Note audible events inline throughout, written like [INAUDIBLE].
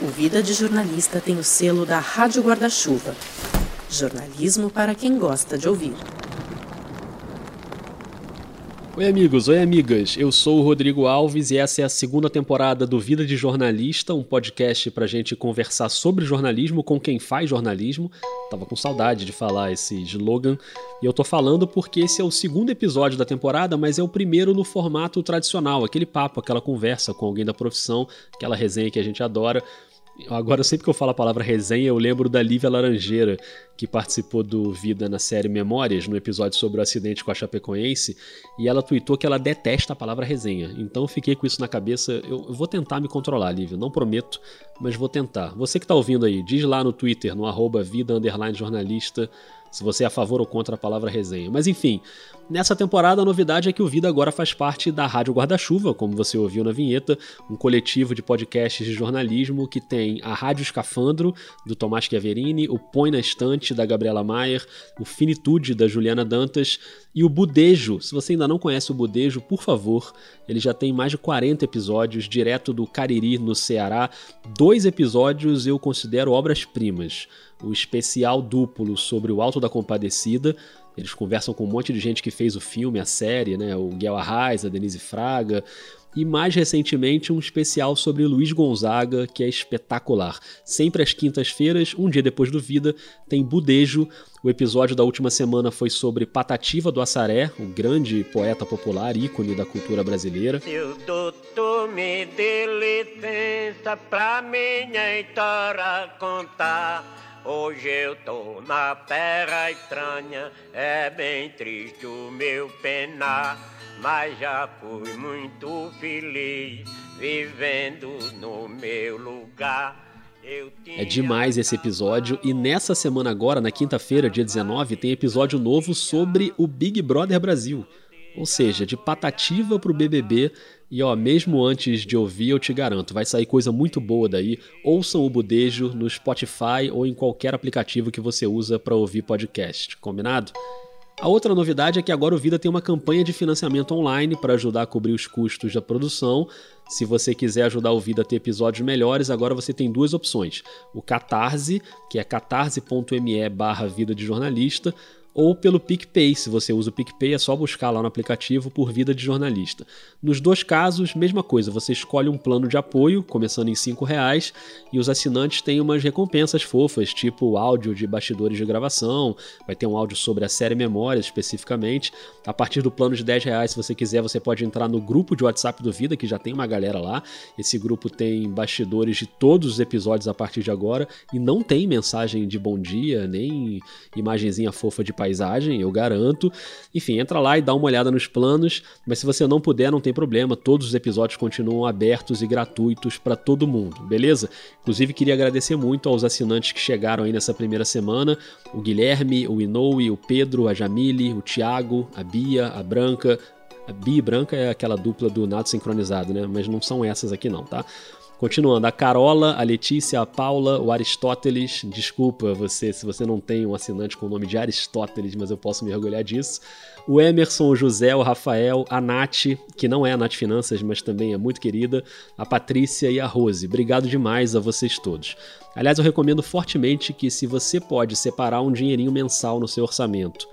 O Vida de Jornalista tem o selo da Rádio Guarda-Chuva. Jornalismo para quem gosta de ouvir. Oi, amigos, oi, amigas. Eu sou o Rodrigo Alves e essa é a segunda temporada do Vida de Jornalista, um podcast para gente conversar sobre jornalismo com quem faz jornalismo. Tava com saudade de falar esse slogan e eu tô falando porque esse é o segundo episódio da temporada, mas é o primeiro no formato tradicional, aquele papo, aquela conversa com alguém da profissão, aquela resenha que a gente adora. Agora, sempre que eu falo a palavra resenha, eu lembro da Lívia Laranjeira, que participou do Vida na série Memórias, no episódio sobre o acidente com a Chapecoense, e ela tweetou que ela detesta a palavra resenha. Então fiquei com isso na cabeça. Eu, vou tentar me controlar, Lívia. Não prometo, mas vou tentar. Você que está ouvindo aí, diz lá no Twitter, no arroba vida jornalista, se você é a favor ou contra a palavra resenha. Mas enfim, Nessa temporada, a novidade é que o Vida agora faz parte da Rádio Guarda-Chuva, como você ouviu na vinheta, um coletivo de podcasts de jornalismo que tem a Rádio Escafandro, do Tomás Chiaverini, o Põe na Estante, da Gabriela Maier, o Finitude, da Juliana Dantas e o Budejo. Se você ainda não conhece o Budejo, por favor, ele já tem mais de 40 episódios, direto do Cariri, no Ceará. Dois episódios eu considero obras-primas. O especial duplo sobre o Alto da Compadecida, eles conversam com um monte de gente que fez o filme, a série, né? O Guel Arraes, a Denise Fraga. E mais recentemente um especial sobre Luiz Gonzaga, que é espetacular. Sempre às quintas-feiras, um dia depois do Vida, tem Budejo. O episódio da última semana foi sobre Patativa do Assaré, o grande poeta popular, ícone da cultura brasileira. Seu doutor me dê licença pra minha história contar. Hoje eu tô na terra estranha, é bem triste o meu penar, mas já fui muito feliz vivendo no meu lugar. É demais esse episódio e nessa semana agora, na quinta-feira, dia 19, tem episódio novo sobre o Big Brother Brasil. Ou seja, de patativa pro BBB, e ó, mesmo antes de ouvir, eu te garanto, vai sair coisa muito boa daí. Ouçam o Budejo no Spotify ou em qualquer aplicativo que você usa para ouvir podcast, combinado? A outra novidade é que agora o Vida tem uma campanha de financiamento online para ajudar a cobrir os custos da produção. Se você quiser ajudar o Vida a ter episódios melhores, agora você tem duas opções. O Catarse, que é catarse.me barra vida de jornalista, ou pelo PicPay. Se você usa o PicPay, é só buscar lá no aplicativo por Vida de Jornalista. Nos dois casos, mesma coisa, você escolhe um plano de apoio, começando em R$ reais, e os assinantes têm umas recompensas fofas, tipo áudio de bastidores de gravação, vai ter um áudio sobre a série Memórias especificamente. A partir do plano de R$ reais, se você quiser, você pode entrar no grupo de WhatsApp do Vida, que já tem uma galera lá. Esse grupo tem bastidores de todos os episódios a partir de agora, e não tem mensagem de bom dia, nem imagenzinha fofa de país paisagem, eu garanto. Enfim, entra lá e dá uma olhada nos planos, mas se você não puder, não tem problema, todos os episódios continuam abertos e gratuitos para todo mundo, beleza? Inclusive, queria agradecer muito aos assinantes que chegaram aí nessa primeira semana: o Guilherme, o Inoue, o Pedro, a Jamile, o Thiago, a Bia, a Branca, a Bia e Branca é aquela dupla do nado sincronizado, né? Mas não são essas aqui não, tá? Continuando, a Carola, a Letícia, a Paula, o Aristóteles. Desculpa você se você não tem um assinante com o nome de Aristóteles, mas eu posso me orgulhar disso. O Emerson, o José, o Rafael, a Nath, que não é a Nath Finanças, mas também é muito querida, a Patrícia e a Rose. Obrigado demais a vocês todos. Aliás, eu recomendo fortemente que, se você pode separar um dinheirinho mensal no seu orçamento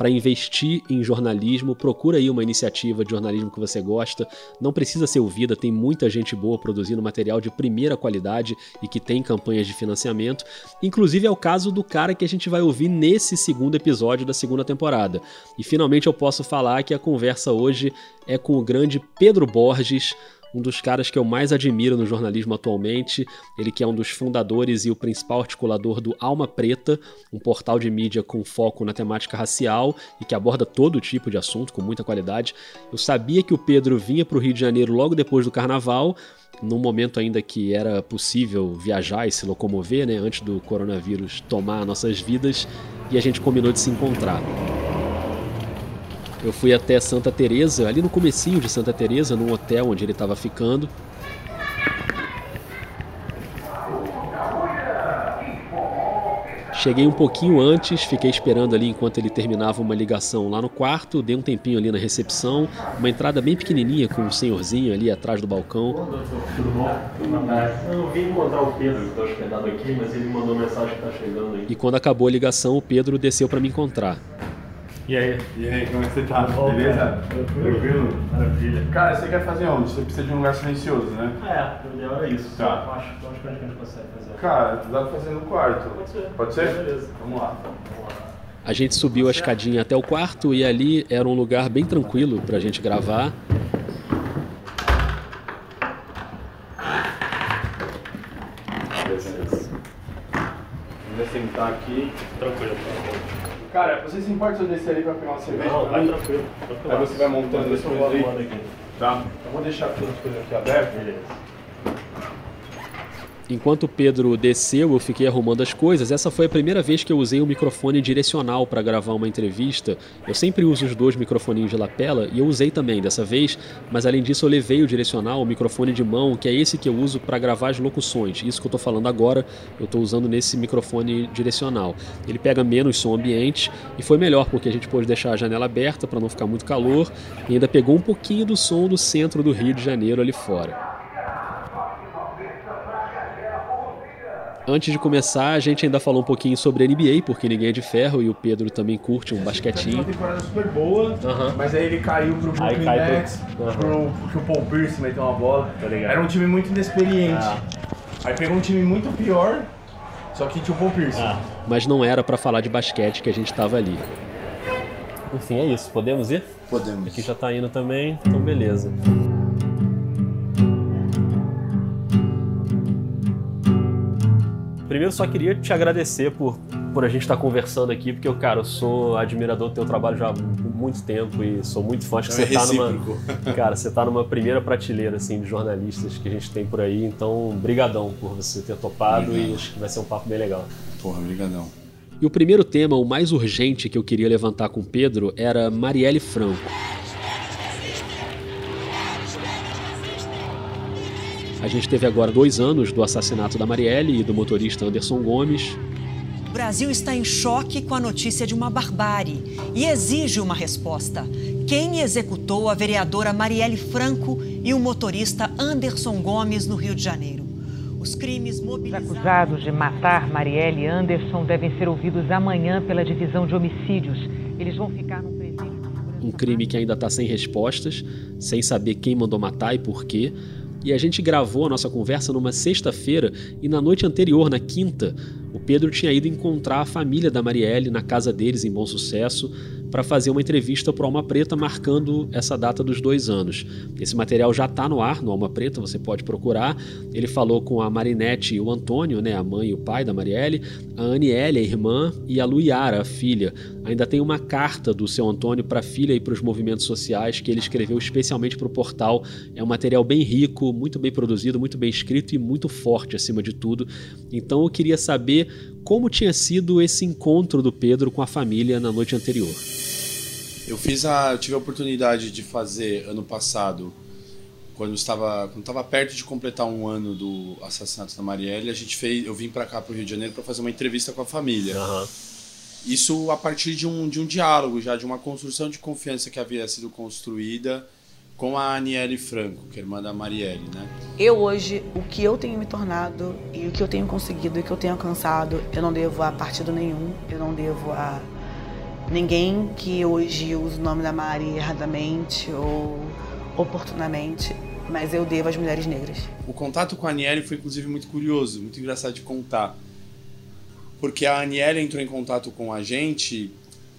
para investir em jornalismo, procura aí uma iniciativa de jornalismo que você gosta. Não precisa ser ouvida, tem muita gente boa produzindo material de primeira qualidade e que tem campanhas de financiamento. Inclusive é o caso do cara que a gente vai ouvir nesse segundo episódio da segunda temporada. E finalmente eu posso falar que a conversa hoje é com o grande Pedro Borges um dos caras que eu mais admiro no jornalismo atualmente. Ele que é um dos fundadores e o principal articulador do Alma Preta, um portal de mídia com foco na temática racial e que aborda todo tipo de assunto com muita qualidade. Eu sabia que o Pedro vinha para o Rio de Janeiro logo depois do Carnaval, num momento ainda que era possível viajar e se locomover, né, antes do coronavírus tomar nossas vidas, e a gente combinou de se encontrar. Eu fui até Santa Teresa, ali no comecinho de Santa Teresa, num hotel onde ele estava ficando. Cheguei um pouquinho antes, fiquei esperando ali enquanto ele terminava uma ligação lá no quarto, dei um tempinho ali na recepção, uma entrada bem pequenininha com um senhorzinho ali atrás do balcão. Tudo bom? Eu vim encontrar o Pedro que está hospedado aqui, mas ele mandou mensagem que está chegando aí. E quando acabou a ligação, o Pedro desceu para me encontrar. E aí? E aí, como é que você tá? Bom, Beleza? Tranquilo? Maravilha. Cara, você quer fazer onde? Você precisa de um lugar silencioso, né? É, o ideal é isso. Tá. Eu acho, eu acho que a gente consegue fazer. Cara, dá pra fazer no quarto. Pode ser. Pode ser? Beleza. Vamos lá. A gente subiu a escadinha até o quarto e ali era um lugar bem tranquilo pra gente gravar. Beleza. Vamos sentar aqui. Tranquilo, Cara, você se importa se eu descer ali pra pegar uma cerveja? Não, vai tranquilo. Aí você vai montando as coisas aí? Tá. Eu vou deixar todas as coisas aqui abertas. Beleza. Enquanto o Pedro desceu, eu fiquei arrumando as coisas. Essa foi a primeira vez que eu usei um microfone direcional para gravar uma entrevista. Eu sempre uso os dois microfoninhos de lapela e eu usei também dessa vez, mas além disso eu levei o direcional, o microfone de mão, que é esse que eu uso para gravar as locuções. Isso que eu estou falando agora, eu estou usando nesse microfone direcional. Ele pega menos som ambiente e foi melhor porque a gente pôde deixar a janela aberta para não ficar muito calor e ainda pegou um pouquinho do som do centro do Rio de Janeiro ali fora. Antes de começar, a gente ainda falou um pouquinho sobre NBA, porque ninguém é de ferro e o Pedro também curte um Uma basquetinho. temporada super boa, mas aí ele caiu pro Brooklyn cai Nets, pro, porque o Paul Pierce meteu uma bola. Tá. Era um time muito inexperiente. Ah. Aí pegou um time muito pior, só que tinha o Paul Pierce. Ah, Mas não era pra falar de basquete que a gente tava ali. enfim, é isso. Podemos ir? Podemos. Aqui já tá indo também, então beleza. Primeiro só queria te agradecer por, por a gente estar conversando aqui, porque eu, cara, eu sou admirador do teu trabalho já há muito tempo e sou muito fã. Acho que é você tá numa. [LAUGHS] Cara, você tá numa primeira prateleira assim, de jornalistas que a gente tem por aí, então brigadão por você ter topado e acho que vai ser um papo bem legal. Porra, brigadão. E o primeiro tema, o mais urgente que eu queria levantar com o Pedro, era Marielle Franco. A gente teve agora dois anos do assassinato da Marielle e do motorista Anderson Gomes. O Brasil está em choque com a notícia de uma barbárie e exige uma resposta. Quem executou a vereadora Marielle Franco e o motorista Anderson Gomes no Rio de Janeiro? Os crimes Os mobilizaram... acusados de matar Marielle e Anderson devem ser ouvidos amanhã pela divisão de homicídios. Eles vão ficar num presídio um crime que ainda está sem respostas, sem saber quem mandou matar e por quê. E a gente gravou a nossa conversa numa sexta-feira e na noite anterior, na quinta, o Pedro tinha ido encontrar a família da Marielle na casa deles em Bom Sucesso para fazer uma entrevista para Alma Preta marcando essa data dos dois anos. Esse material já está no ar no Alma Preta, você pode procurar. Ele falou com a Marinette e o Antônio, né, a mãe e o pai da Marielle, a Aniele, a irmã, e a Luiara, a filha. Ainda tem uma carta do seu Antônio para a filha e para os movimentos sociais que ele escreveu especialmente para o portal. É um material bem rico, muito bem produzido, muito bem escrito e muito forte acima de tudo. Então eu queria saber como tinha sido esse encontro do Pedro com a família na noite anterior. Eu fiz a, eu tive a oportunidade de fazer ano passado, quando estava, quando estava perto de completar um ano do assassinato da Marielle, a gente fez, eu vim para cá para o Rio de Janeiro para fazer uma entrevista com a família. Aham. Isso a partir de um, de um diálogo, já de uma construção de confiança que havia sido construída com a Aniele Franco, que é irmã da Marielle, né? Eu hoje, o que eu tenho me tornado e o que eu tenho conseguido e o que eu tenho alcançado, eu não devo a partido nenhum, eu não devo a ninguém que hoje use o nome da Mari erradamente ou oportunamente, mas eu devo às mulheres negras. O contato com a Aniele foi inclusive muito curioso, muito engraçado de contar. Porque a Aniele entrou em contato com a gente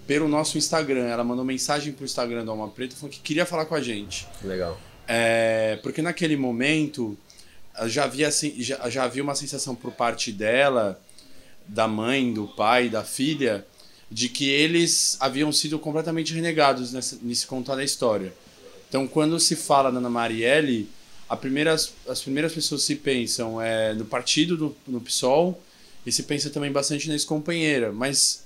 pelo nosso Instagram. Ela mandou mensagem pro Instagram da Alma Preta falando que queria falar com a gente. Legal. É, porque naquele momento já havia, já, já havia uma sensação por parte dela, da mãe, do pai, da filha, de que eles haviam sido completamente renegados nessa, nesse contar da história. Então, quando se fala na Ana Marielle, a primeiras, as primeiras pessoas se pensam é, no partido, no, no PSOL, e se pensa também bastante na ex-companheira, mas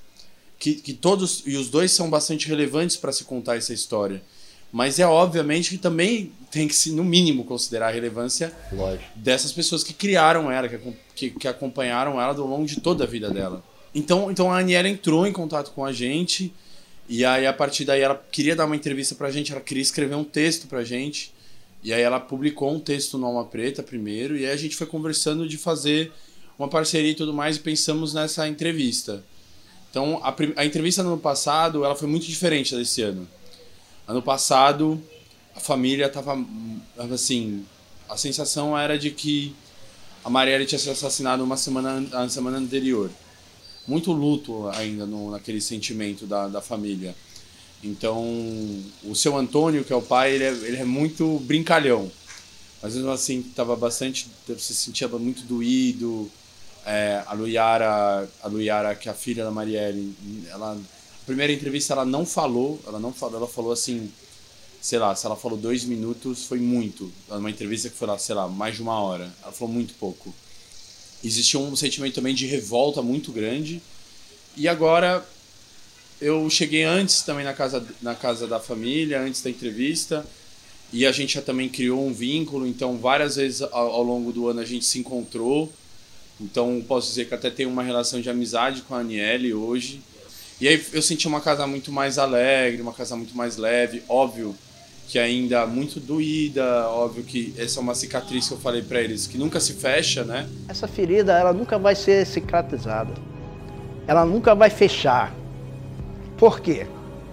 que, que todos, e os dois são bastante relevantes para se contar essa história. Mas é obviamente que também tem que se, no mínimo, considerar a relevância Lógico. dessas pessoas que criaram ela, que, que, que acompanharam ela ao longo de toda a vida dela. Então, então a Aniela entrou em contato com a gente e aí a partir daí ela queria dar uma entrevista pra gente, ela queria escrever um texto pra gente. E aí ela publicou um texto no Alma Preta primeiro e aí a gente foi conversando de fazer uma parceria e tudo mais e pensamos nessa entrevista. Então a, a entrevista no ano passado ela foi muito diferente desse ano. Ano passado a família tava assim, a sensação era de que a Marielle tinha sido assassinada uma semana, na semana anterior muito luto ainda no, naquele sentimento da, da família. Então, o seu Antônio, que é o pai, ele é, ele é muito brincalhão. Mas mesmo assim, estava bastante. Você sentia muito doído. É, a Luiara, a Luiara, que é a filha da Marielle, ela. Primeira entrevista ela não falou, ela não falou, ela falou assim, sei lá, se ela falou dois minutos, foi muito. Uma entrevista que foi lá, sei lá, mais de uma hora. Ela falou muito pouco existia um sentimento também de revolta muito grande. E agora eu cheguei antes também na casa, na casa da família, antes da entrevista, e a gente já também criou um vínculo, então várias vezes ao, ao longo do ano a gente se encontrou. Então posso dizer que até tem uma relação de amizade com a Aniele hoje. E aí eu senti uma casa muito mais alegre, uma casa muito mais leve, óbvio que ainda muito doída, óbvio que essa é uma cicatriz que eu falei para eles, que nunca se fecha, né? Essa ferida, ela nunca vai ser cicatrizada. Ela nunca vai fechar. Por quê?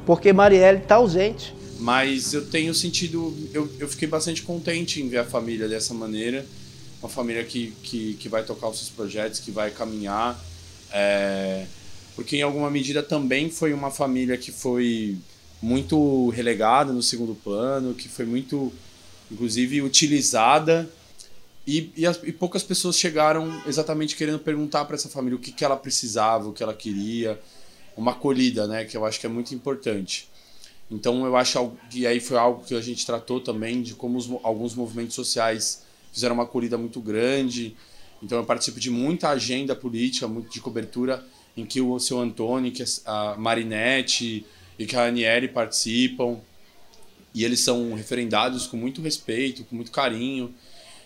Porque Marielle está ausente. Mas eu tenho sentido, eu, eu fiquei bastante contente em ver a família dessa maneira, uma família que, que, que vai tocar os seus projetos, que vai caminhar, é, porque em alguma medida também foi uma família que foi muito relegada no segundo plano, que foi muito, inclusive, utilizada. E, e, as, e poucas pessoas chegaram exatamente querendo perguntar para essa família o que, que ela precisava, o que ela queria. Uma acolhida, né? Que eu acho que é muito importante. Então eu acho que aí foi algo que a gente tratou também de como os, alguns movimentos sociais fizeram uma acolhida muito grande. Então eu participo de muita agenda política, muito de cobertura, em que o seu Antônio, que a Marinette, e que a Aniele participam. E eles são referendados com muito respeito, com muito carinho.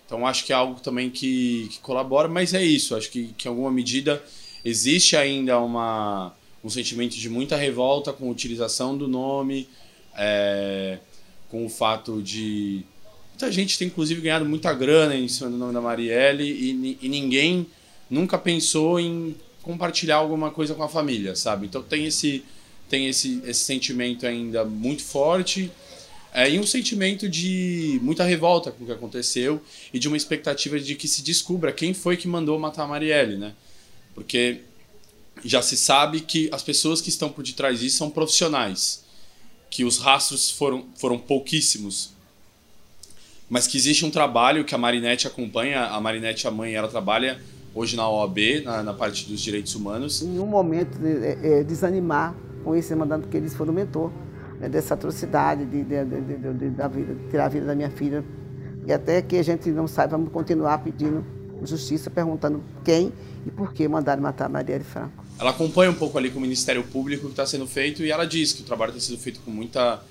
Então acho que é algo também que, que colabora, mas é isso. Acho que, que em alguma medida existe ainda uma, um sentimento de muita revolta com a utilização do nome, é, com o fato de. Muita gente tem inclusive ganhado muita grana em cima do nome da Marielle e, e ninguém nunca pensou em compartilhar alguma coisa com a família, sabe? Então tem esse tem esse, esse sentimento ainda muito forte é, e um sentimento de muita revolta com o que aconteceu e de uma expectativa de que se descubra quem foi que mandou matar a Marielle, né? Porque já se sabe que as pessoas que estão por detrás disso são profissionais, que os rastros foram, foram pouquíssimos, mas que existe um trabalho que a Marinette acompanha, a Marinette, a mãe, ela trabalha hoje na OAB, na, na parte dos direitos humanos. Em um momento de, é, desanimar com esse mandando que eles foram mentor né, dessa atrocidade de, de, de, de, da vida, de tirar a vida da minha filha. E até que a gente não saiba, vamos continuar pedindo justiça, perguntando quem e por que mandaram matar a Marielle Franco. Ela acompanha um pouco ali com o Ministério Público que está sendo feito e ela diz que o trabalho tem sido feito com muita,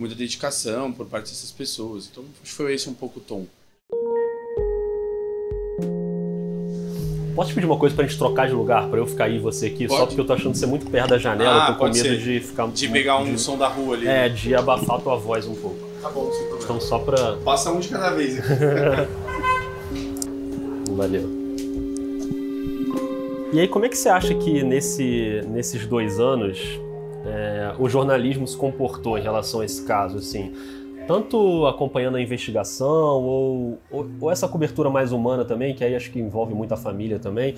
muita dedicação por parte dessas pessoas. Então, acho que foi esse um pouco o tom. Posso te pedir uma coisa pra gente trocar de lugar, pra eu ficar aí e você aqui? Pode. Só porque eu tô achando você muito perto da janela, ah, tô com medo ser. de ficar... De pegar um de, som da rua ali. É, de abafar a tua voz um pouco. Tá bom, sem problema. Então só pra... Passa um de cada vez aqui. [LAUGHS] Valeu. E aí, como é que você acha que nesse, nesses dois anos é, o jornalismo se comportou em relação a esse caso, assim? tanto acompanhando a investigação ou, ou, ou, essa cobertura mais humana também, que aí acho que envolve muita família também,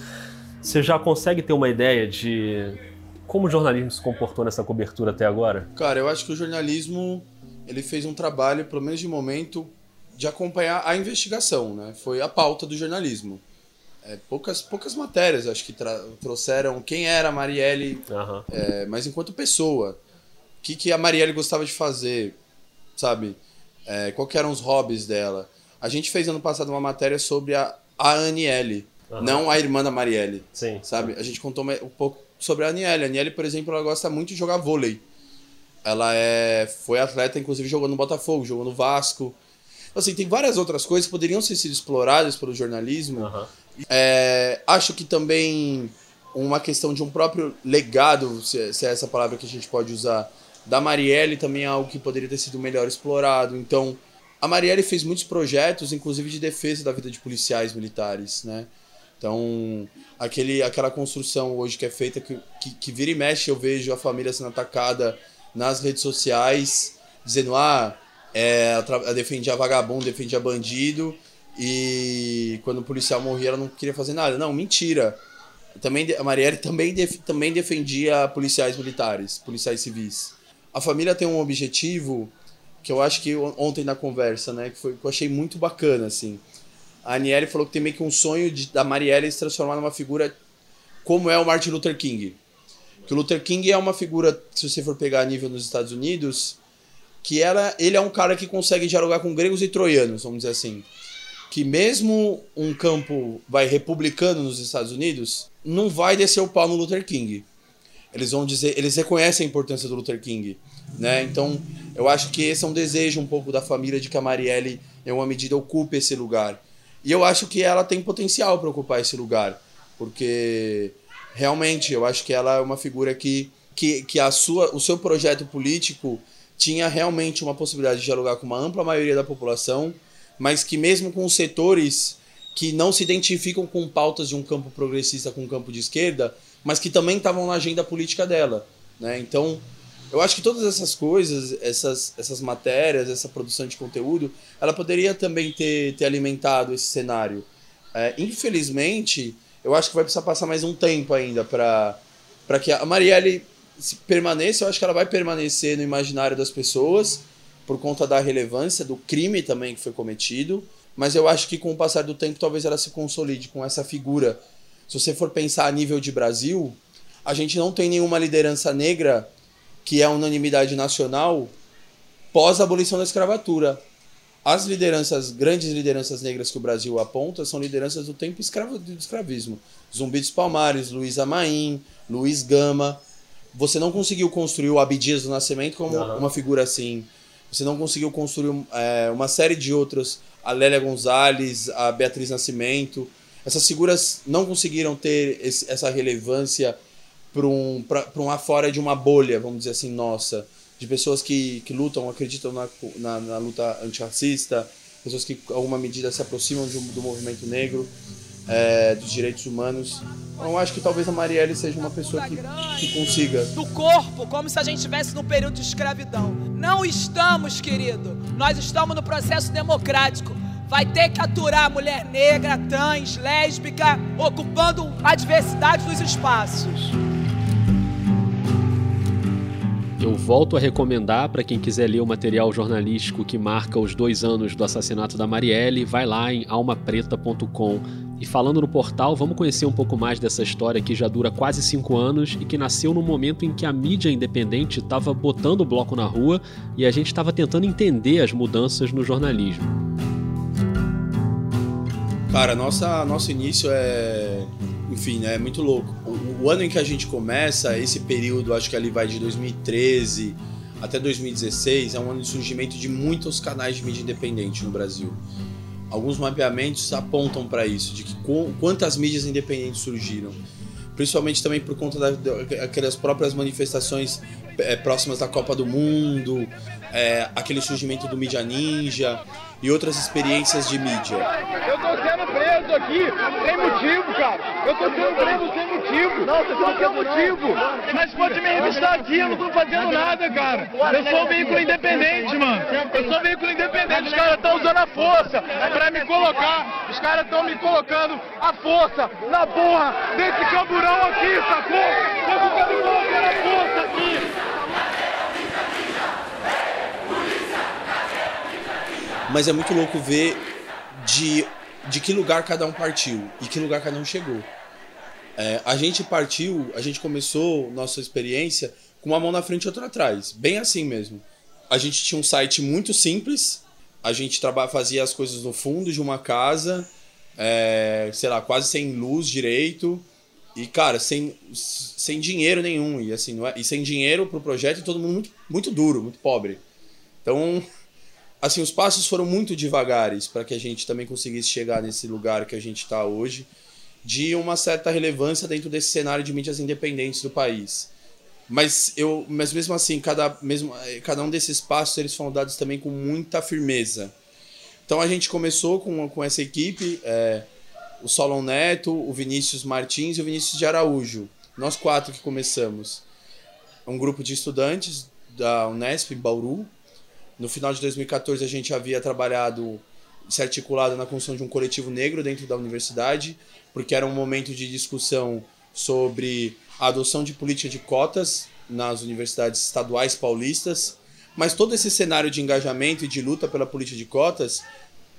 você já consegue ter uma ideia de como o jornalismo se comportou nessa cobertura até agora? Cara, eu acho que o jornalismo ele fez um trabalho, pelo menos de momento, de acompanhar a investigação, né? Foi a pauta do jornalismo. É, poucas, poucas matérias, acho que trouxeram quem era a Marielle, uhum. é, mas enquanto pessoa. O que, que a Marielle gostava de fazer? sabe? É, qual eram os hobbies dela. A gente fez ano passado uma matéria sobre a, a Aniele, uhum. não a irmã da Marielle. Sim. Sabe? A gente contou um pouco sobre a Aniele. A Aniele, por exemplo, ela gosta muito de jogar vôlei. Ela é, foi atleta, inclusive jogou no Botafogo, jogou no Vasco. Assim, tem várias outras coisas que poderiam ser sido exploradas pelo jornalismo. Uhum. É, acho que também uma questão de um próprio legado, se, se é essa palavra que a gente pode usar, da Marielle também é algo que poderia ter sido melhor explorado. Então, a Marielle fez muitos projetos, inclusive de defesa da vida de policiais militares, né? Então, aquele, aquela construção hoje que é feita, que, que, que vira e mexe, eu vejo a família sendo atacada nas redes sociais, dizendo, ah, é, defendia vagabundo, defendia bandido, e quando o policial morria ela não queria fazer nada. Não, mentira. Também, a Marielle também, def, também defendia policiais militares, policiais civis. A família tem um objetivo que eu acho que ontem na conversa, né, que, foi, que eu achei muito bacana, assim. A Aniele falou que tem meio que um sonho de, da Marielle se transformar numa figura como é o Martin Luther King. Que o Luther King é uma figura, se você for pegar a nível nos Estados Unidos, que ela, ele é um cara que consegue dialogar com gregos e troianos, vamos dizer assim. Que mesmo um campo vai republicano nos Estados Unidos, não vai descer o pau no Luther King. Eles vão dizer, eles reconhecem a importância do Luther King, né? Então, eu acho que esse é um desejo um pouco da família de que a Marielle, em uma medida, ocupe esse lugar. E eu acho que ela tem potencial para ocupar esse lugar, porque realmente eu acho que ela é uma figura que, que, que a sua, o seu projeto político tinha realmente uma possibilidade de dialogar com uma ampla maioria da população, mas que mesmo com setores que não se identificam com pautas de um campo progressista com um campo de esquerda, mas que também estavam na agenda política dela. Né? Então, eu acho que todas essas coisas, essas, essas matérias, essa produção de conteúdo, ela poderia também ter, ter alimentado esse cenário. É, infelizmente, eu acho que vai precisar passar mais um tempo ainda para que a Marielle permaneça. Eu acho que ela vai permanecer no imaginário das pessoas por conta da relevância do crime também que foi cometido. Mas eu acho que com o passar do tempo, talvez ela se consolide com essa figura. Se você for pensar a nível de Brasil, a gente não tem nenhuma liderança negra que é a unanimidade nacional pós abolição da escravatura. As lideranças, grandes lideranças negras que o Brasil aponta são lideranças do tempo escravo, do escravismo. Zumbi dos Palmares, Luiz Amaim, Luiz Gama. Você não conseguiu construir o Abdias do Nascimento como uma figura assim. Você não conseguiu construir é, uma série de outros, a Lélia Gonzalez, a Beatriz Nascimento. Essas figuras não conseguiram ter esse, essa relevância para um, um afora de uma bolha, vamos dizer assim, nossa, de pessoas que, que lutam, acreditam na, na, na luta antirracista, pessoas que, em alguma medida, se aproximam do, do movimento negro, é, dos direitos humanos. Então, eu acho que talvez a Marielle seja uma pessoa que, que consiga. Do corpo, como se a gente estivesse no período de escravidão. Não estamos, querido. Nós estamos no processo democrático vai ter que aturar mulher negra, trans, lésbica, ocupando a diversidade dos espaços. Eu volto a recomendar para quem quiser ler o material jornalístico que marca os dois anos do assassinato da Marielle, vai lá em almapreta.com. E falando no portal, vamos conhecer um pouco mais dessa história que já dura quase cinco anos e que nasceu no momento em que a mídia independente estava botando o bloco na rua e a gente estava tentando entender as mudanças no jornalismo. Cara, nossa, nosso início é enfim, né, é muito louco. O, o, ano em que a gente começa, esse período, acho que ali vai de 2013 até 2016, é um ano de surgimento de muitos canais de mídia independente no Brasil. Alguns mapeamentos apontam para isso, de que quantas mídias independentes surgiram. Principalmente também por conta daquelas próprias manifestações é, próximas da Copa do Mundo, é, aquele surgimento do Mídia Ninja e outras experiências de mídia. Eu tô sendo preso aqui sem motivo, cara. Eu tô sendo preso sem motivo. Não, você não tem motivo. Mas pode me revistar aqui, eu não tô fazendo nada, cara. Eu sou um veículo independente, mano. Eu sou um veículo independente. Os caras estão usando a força pra me colocar. Os caras estão me colocando a força na porra desse camburão aqui, sacou? Eu tô me colocando a força aqui. Mas é muito louco ver de, de que lugar cada um partiu e que lugar cada um chegou. É, a gente partiu, a gente começou nossa experiência com uma mão na frente e outra atrás. Bem assim mesmo. A gente tinha um site muito simples, a gente fazia as coisas no fundo de uma casa, é, sei lá, quase sem luz direito. E, cara, sem, sem dinheiro nenhum. E, assim, é, e sem dinheiro pro projeto e todo mundo muito, muito duro, muito pobre. Então, [LAUGHS] assim, os passos foram muito devagares para que a gente também conseguisse chegar nesse lugar que a gente está hoje. de uma certa relevância dentro desse cenário de mídias independentes do país. Mas eu, mas mesmo assim, cada, mesmo, cada um desses passos eles foram dados também com muita firmeza. Então a gente começou com, com essa equipe, é, o Solon Neto, o Vinícius Martins e o Vinícius de Araújo. Nós quatro que começamos. Um grupo de estudantes da Unesp em Bauru. No final de 2014 a gente havia trabalhado se articulado na construção de um coletivo negro dentro da universidade, porque era um momento de discussão sobre a adoção de política de cotas nas universidades estaduais paulistas, mas todo esse cenário de engajamento e de luta pela política de cotas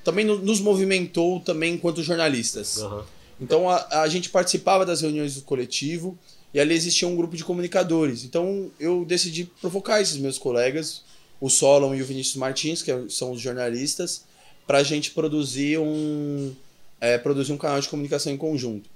também nos movimentou também enquanto jornalistas. Uhum. Então a, a gente participava das reuniões do coletivo e ali existia um grupo de comunicadores. Então eu decidi provocar esses meus colegas, o Solon e o Vinícius Martins, que são os jornalistas, para a gente produzir um é, produzir um canal de comunicação em conjunto.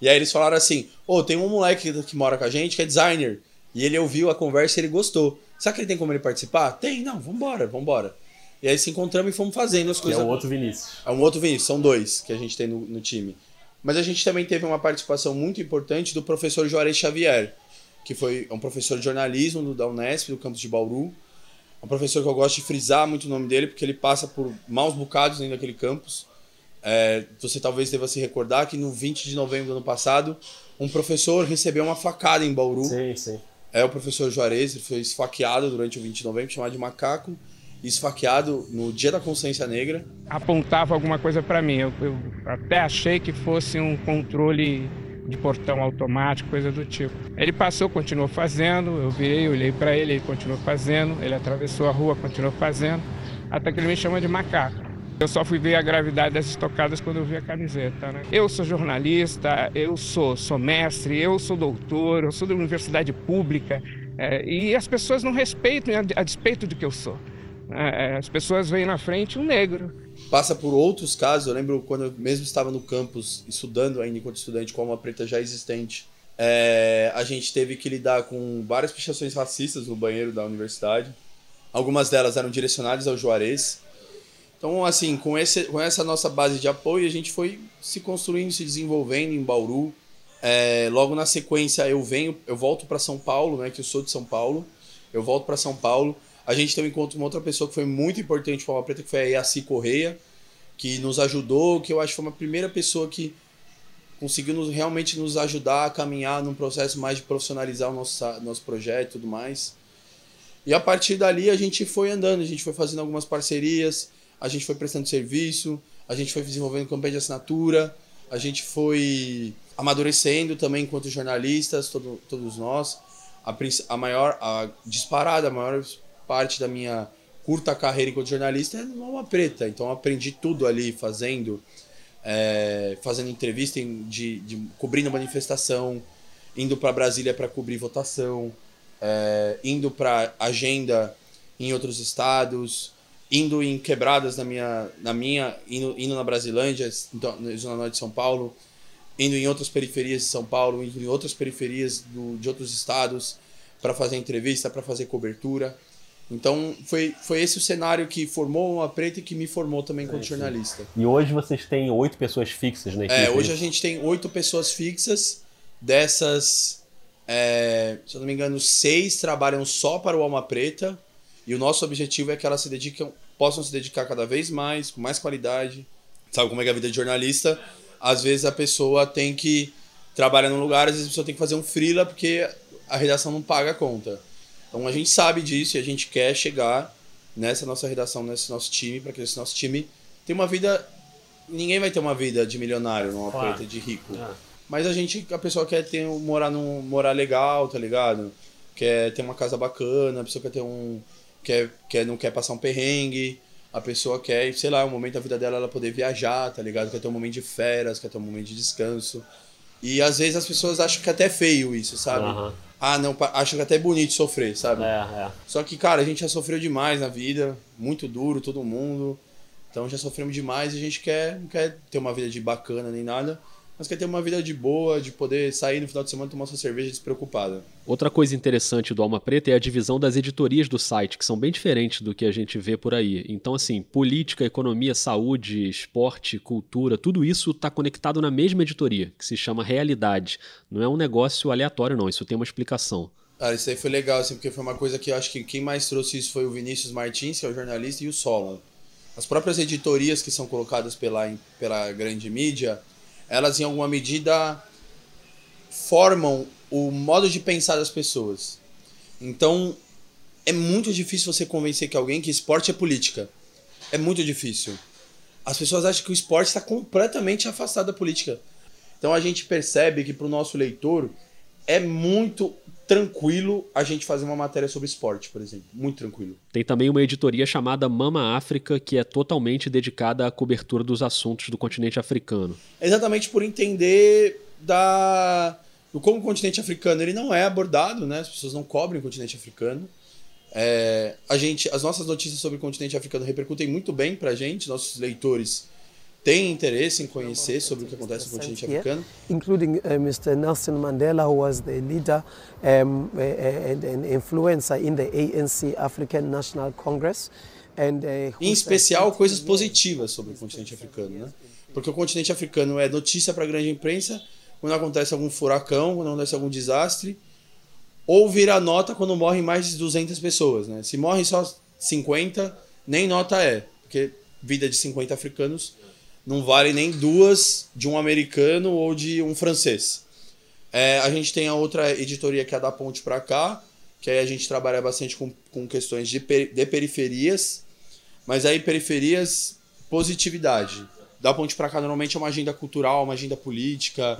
E aí eles falaram assim: ô, oh, tem um moleque que mora com a gente que é designer. E ele ouviu a conversa e ele gostou. Será que ele tem como ele participar? Tem, não, vambora, vambora. E aí se encontramos e fomos fazendo as coisas. E é um outro Vinícius. É um outro Vinícius, são dois que a gente tem no, no time. Mas a gente também teve uma participação muito importante do professor Juarez Xavier, que foi um professor de jornalismo da Unesp, do campus de Bauru. Um professor que eu gosto de frisar muito o nome dele, porque ele passa por maus bocados dentro daquele campus. É, você talvez deva se recordar que no 20 de novembro do ano passado, um professor recebeu uma facada em Bauru. Sim, sim. É o professor Juarez, ele foi esfaqueado durante o 20 de novembro, chamado de macaco esfaqueado no Dia da Consciência Negra. Apontava alguma coisa para mim. Eu, eu, até achei que fosse um controle de portão automático, coisa do tipo. Ele passou, continuou fazendo. Eu virei, olhei para ele, ele continuou fazendo. Ele atravessou a rua, continuou fazendo. Até que ele me chama de macaco. Eu só fui ver a gravidade dessas tocadas quando eu vi a camiseta. Né? Eu sou jornalista, eu sou, sou mestre, eu sou doutor, eu sou da universidade pública. É, e as pessoas não respeitam a, despeito do que eu sou. É, é, as pessoas veem na frente um negro. Passa por outros casos, eu lembro quando eu mesmo estava no campus, estudando ainda enquanto estudante com uma preta já existente, é, a gente teve que lidar com várias pichações racistas no banheiro da universidade. Algumas delas eram direcionadas ao Juarez. Então, assim, com, esse, com essa nossa base de apoio, a gente foi se construindo, se desenvolvendo em Bauru. É, logo na sequência, eu venho, eu volto para São Paulo, né, que eu sou de São Paulo. Eu volto para São Paulo a gente tem encontro com uma outra pessoa que foi muito importante para a Preta, que foi a Yaci Correia, que nos ajudou, que eu acho que foi uma primeira pessoa que conseguiu nos, realmente nos ajudar a caminhar num processo mais de profissionalizar o nosso, nosso projeto e tudo mais. E a partir dali a gente foi andando, a gente foi fazendo algumas parcerias, a gente foi prestando serviço, a gente foi desenvolvendo campanha de assinatura, a gente foi amadurecendo também enquanto jornalistas, todo, todos nós. A, a maior, a disparada, a maior parte da minha curta carreira enquanto jornalista é uma preta. Então aprendi tudo ali fazendo, é, fazendo entrevista de, de cobrindo manifestação, indo para Brasília para cobrir votação, é, indo para agenda em outros estados, indo em quebradas na minha, na minha indo, indo na Brasilândia, então, na zona norte de São Paulo, indo em outras periferias de São Paulo, indo em outras periferias do, de outros estados para fazer entrevista, para fazer cobertura. Então foi, foi esse o cenário que formou uma preta e que me formou também é, jornalista. E hoje vocês têm oito pessoas fixas na equipe? É, hoje a gente tem oito pessoas fixas. Dessas, é, se eu não me engano, seis trabalham só para o Alma Preta. E o nosso objetivo é que elas se dediquem, possam se dedicar cada vez mais, com mais qualidade. Sabe como é que é a vida de jornalista? Às vezes a pessoa tem que trabalhar num lugar, às vezes a pessoa tem que fazer um freela porque a redação não paga a conta. Então a gente sabe disso e a gente quer chegar nessa nossa redação, nesse nosso time, para que esse nosso time tenha uma vida. Ninguém vai ter uma vida de milionário, numa claro. de rico. É. Mas a gente, a pessoa quer ter morar num morar legal, tá ligado? Quer ter uma casa bacana, a pessoa quer ter um quer, quer não quer passar um perrengue, a pessoa quer, sei lá, um momento da vida dela ela poder viajar, tá ligado? Quer ter um momento de férias, quer ter um momento de descanso. E às vezes as pessoas acham que é até feio isso, sabe? Uhum. Ah, não, acho que até é bonito sofrer, sabe? É, é. Só que, cara, a gente já sofreu demais na vida, muito duro, todo mundo. Então já sofremos demais e a gente quer, não quer ter uma vida de bacana nem nada. Mas quer ter uma vida de boa, de poder sair no final de semana tomar sua cerveja despreocupada. Outra coisa interessante do Alma Preta é a divisão das editorias do site, que são bem diferentes do que a gente vê por aí. Então, assim, política, economia, saúde, esporte, cultura, tudo isso está conectado na mesma editoria, que se chama Realidade. Não é um negócio aleatório, não, isso tem uma explicação. Ah, isso aí foi legal, assim, porque foi uma coisa que eu acho que quem mais trouxe isso foi o Vinícius Martins, que é o jornalista, e o Solon. As próprias editorias que são colocadas pela, pela grande mídia, elas em alguma medida formam o modo de pensar das pessoas. Então, é muito difícil você convencer que alguém que esporte é política. É muito difícil. As pessoas acham que o esporte está completamente afastado da política. Então a gente percebe que para o nosso leitor é muito tranquilo a gente fazer uma matéria sobre esporte, por exemplo. Muito tranquilo. Tem também uma editoria chamada Mama África, que é totalmente dedicada à cobertura dos assuntos do continente africano. Exatamente por entender da do como o continente africano ele não é abordado, né? As pessoas não cobrem o continente africano. É, a gente, as nossas notícias sobre o continente africano repercutem muito bem para a gente, nossos leitores têm interesse em conhecer sobre o que acontece no continente africano. Including uh, Mr. Nelson Mandela, who was the leader um, and an influencer in the ANC African National Congress. And, uh, em especial coisas positivas sobre o continente africano, né? Porque o continente africano é notícia para a grande imprensa quando acontece algum furacão, quando acontece algum desastre, ou vira nota quando morrem mais de 200 pessoas, né? Se morrem só 50, nem nota é, porque vida de 50 africanos não vale nem duas de um americano ou de um francês. É, a gente tem a outra editoria que é da Ponte para cá, que aí a gente trabalha bastante com, com questões de, de periferias, mas aí periferias, positividade. Da Ponte para cá normalmente é uma agenda cultural, uma agenda política,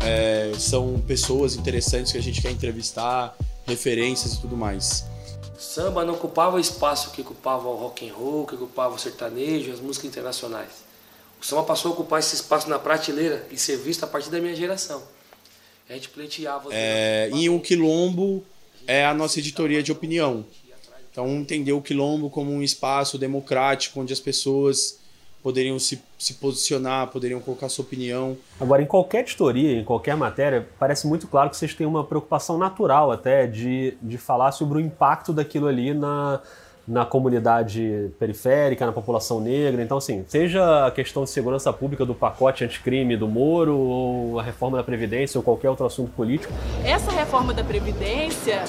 é, são pessoas interessantes que a gente quer entrevistar, referências e tudo mais. Samba não ocupava o espaço que ocupava o rock and roll, que ocupava o sertanejo, as músicas internacionais. O samba passou a ocupar esse espaço na prateleira e ser visto a partir da minha geração. A gente pleiteava. É, e o Quilombo é a nossa editoria de opinião. Então, entender o Quilombo como um espaço democrático onde as pessoas poderiam se, se posicionar, poderiam colocar sua opinião. Agora, em qualquer editoria, em qualquer matéria, parece muito claro que vocês têm uma preocupação natural até de, de falar sobre o impacto daquilo ali na na comunidade periférica, na população negra. Então, assim, seja a questão de segurança pública do pacote anticrime do Moro, ou a reforma da Previdência, ou qualquer outro assunto político. Essa reforma da Previdência,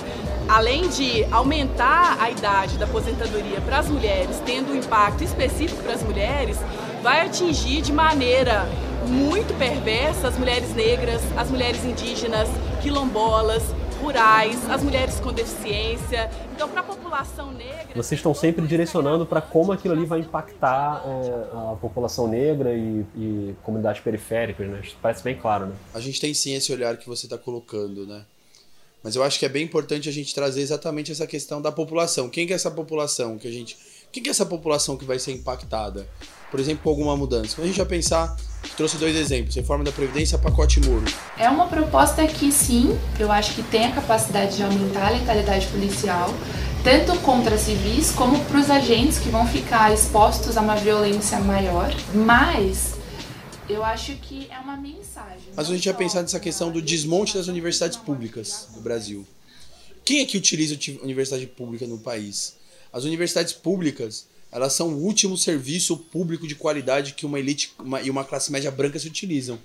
além de aumentar a idade da aposentadoria para as mulheres, tendo um impacto específico para as mulheres, vai atingir de maneira muito perversa as mulheres negras, as mulheres indígenas, quilombolas, rurais, as mulheres com deficiência. Então, para a população negra. Vocês estão sempre direcionando para como aquilo ali vai impactar é, a população negra e, e, comunidades periféricas, né? Isso parece bem claro, né? A gente tem sim esse olhar que você está colocando, né? Mas eu acho que é bem importante a gente trazer exatamente essa questão da população. Quem que é essa população que a gente. Quem que é essa população que vai ser impactada? Por exemplo, com alguma mudança. Quando a gente vai pensar Trouxe dois exemplos: reforma da Previdência, pacote muro. É uma proposta que, sim, eu acho que tem a capacidade de aumentar a letalidade policial, tanto contra civis como para os agentes que vão ficar expostos a uma violência maior. Mas eu acho que é uma mensagem. Mas a gente vai pensar nessa questão do desmonte das universidades públicas do Brasil. Quem é que utiliza a universidade pública no país? As universidades públicas elas são o último serviço público de qualidade que uma elite uma, e uma classe média branca se utilizam.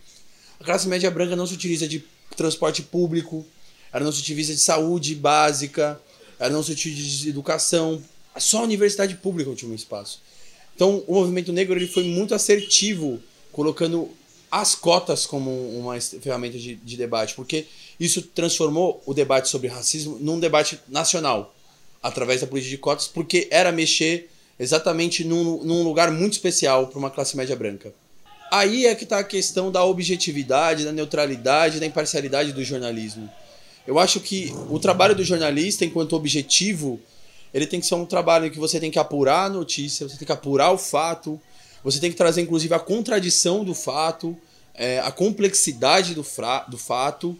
A classe média branca não se utiliza de transporte público, ela não se utiliza de saúde básica, ela não se utiliza de educação. Só a universidade pública é um espaço. Então, o movimento negro ele foi muito assertivo, colocando as cotas como uma ferramenta de, de debate, porque isso transformou o debate sobre racismo num debate nacional, através da política de cotas, porque era mexer exatamente num, num lugar muito especial para uma classe média branca. Aí é que está a questão da objetividade, da neutralidade, da imparcialidade do jornalismo. Eu acho que o trabalho do jornalista, enquanto objetivo, ele tem que ser um trabalho em que você tem que apurar a notícia, você tem que apurar o fato, você tem que trazer inclusive a contradição do fato, é, a complexidade do, do fato,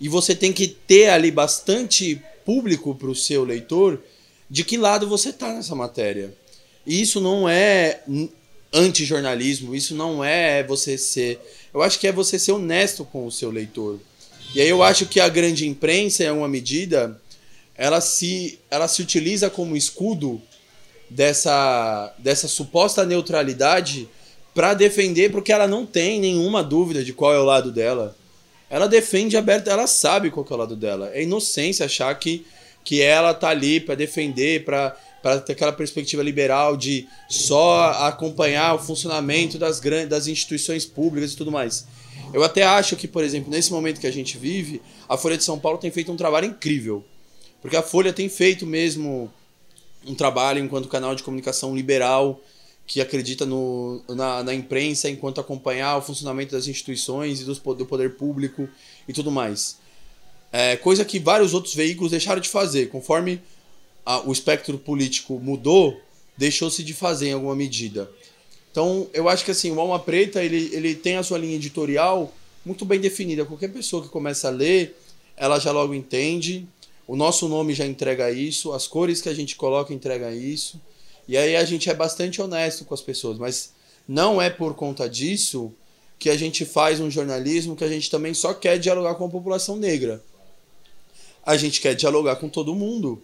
e você tem que ter ali bastante público para o seu leitor de que lado você está nessa matéria. E isso não é anti-jornalismo, isso não é você ser. Eu acho que é você ser honesto com o seu leitor. E aí eu acho que a grande imprensa, em uma medida, ela se, ela se utiliza como escudo dessa, dessa suposta neutralidade para defender, porque ela não tem nenhuma dúvida de qual é o lado dela. Ela defende aberto, ela sabe qual é o lado dela. É inocência achar que, que ela tá ali para defender, para para ter aquela perspectiva liberal de só acompanhar o funcionamento das grandes das instituições públicas e tudo mais. Eu até acho que, por exemplo, nesse momento que a gente vive, a Folha de São Paulo tem feito um trabalho incrível. Porque a Folha tem feito mesmo um trabalho enquanto canal de comunicação liberal que acredita no, na, na imprensa enquanto acompanhar o funcionamento das instituições e dos, do poder público e tudo mais. É, coisa que vários outros veículos deixaram de fazer. Conforme a, o espectro político mudou, deixou-se de fazer em alguma medida. Então, eu acho que assim, o Alma Preta ele, ele tem a sua linha editorial muito bem definida. Qualquer pessoa que começa a ler, ela já logo entende. O nosso nome já entrega isso, as cores que a gente coloca entrega isso. E aí a gente é bastante honesto com as pessoas, mas não é por conta disso que a gente faz um jornalismo que a gente também só quer dialogar com a população negra. A gente quer dialogar com todo mundo,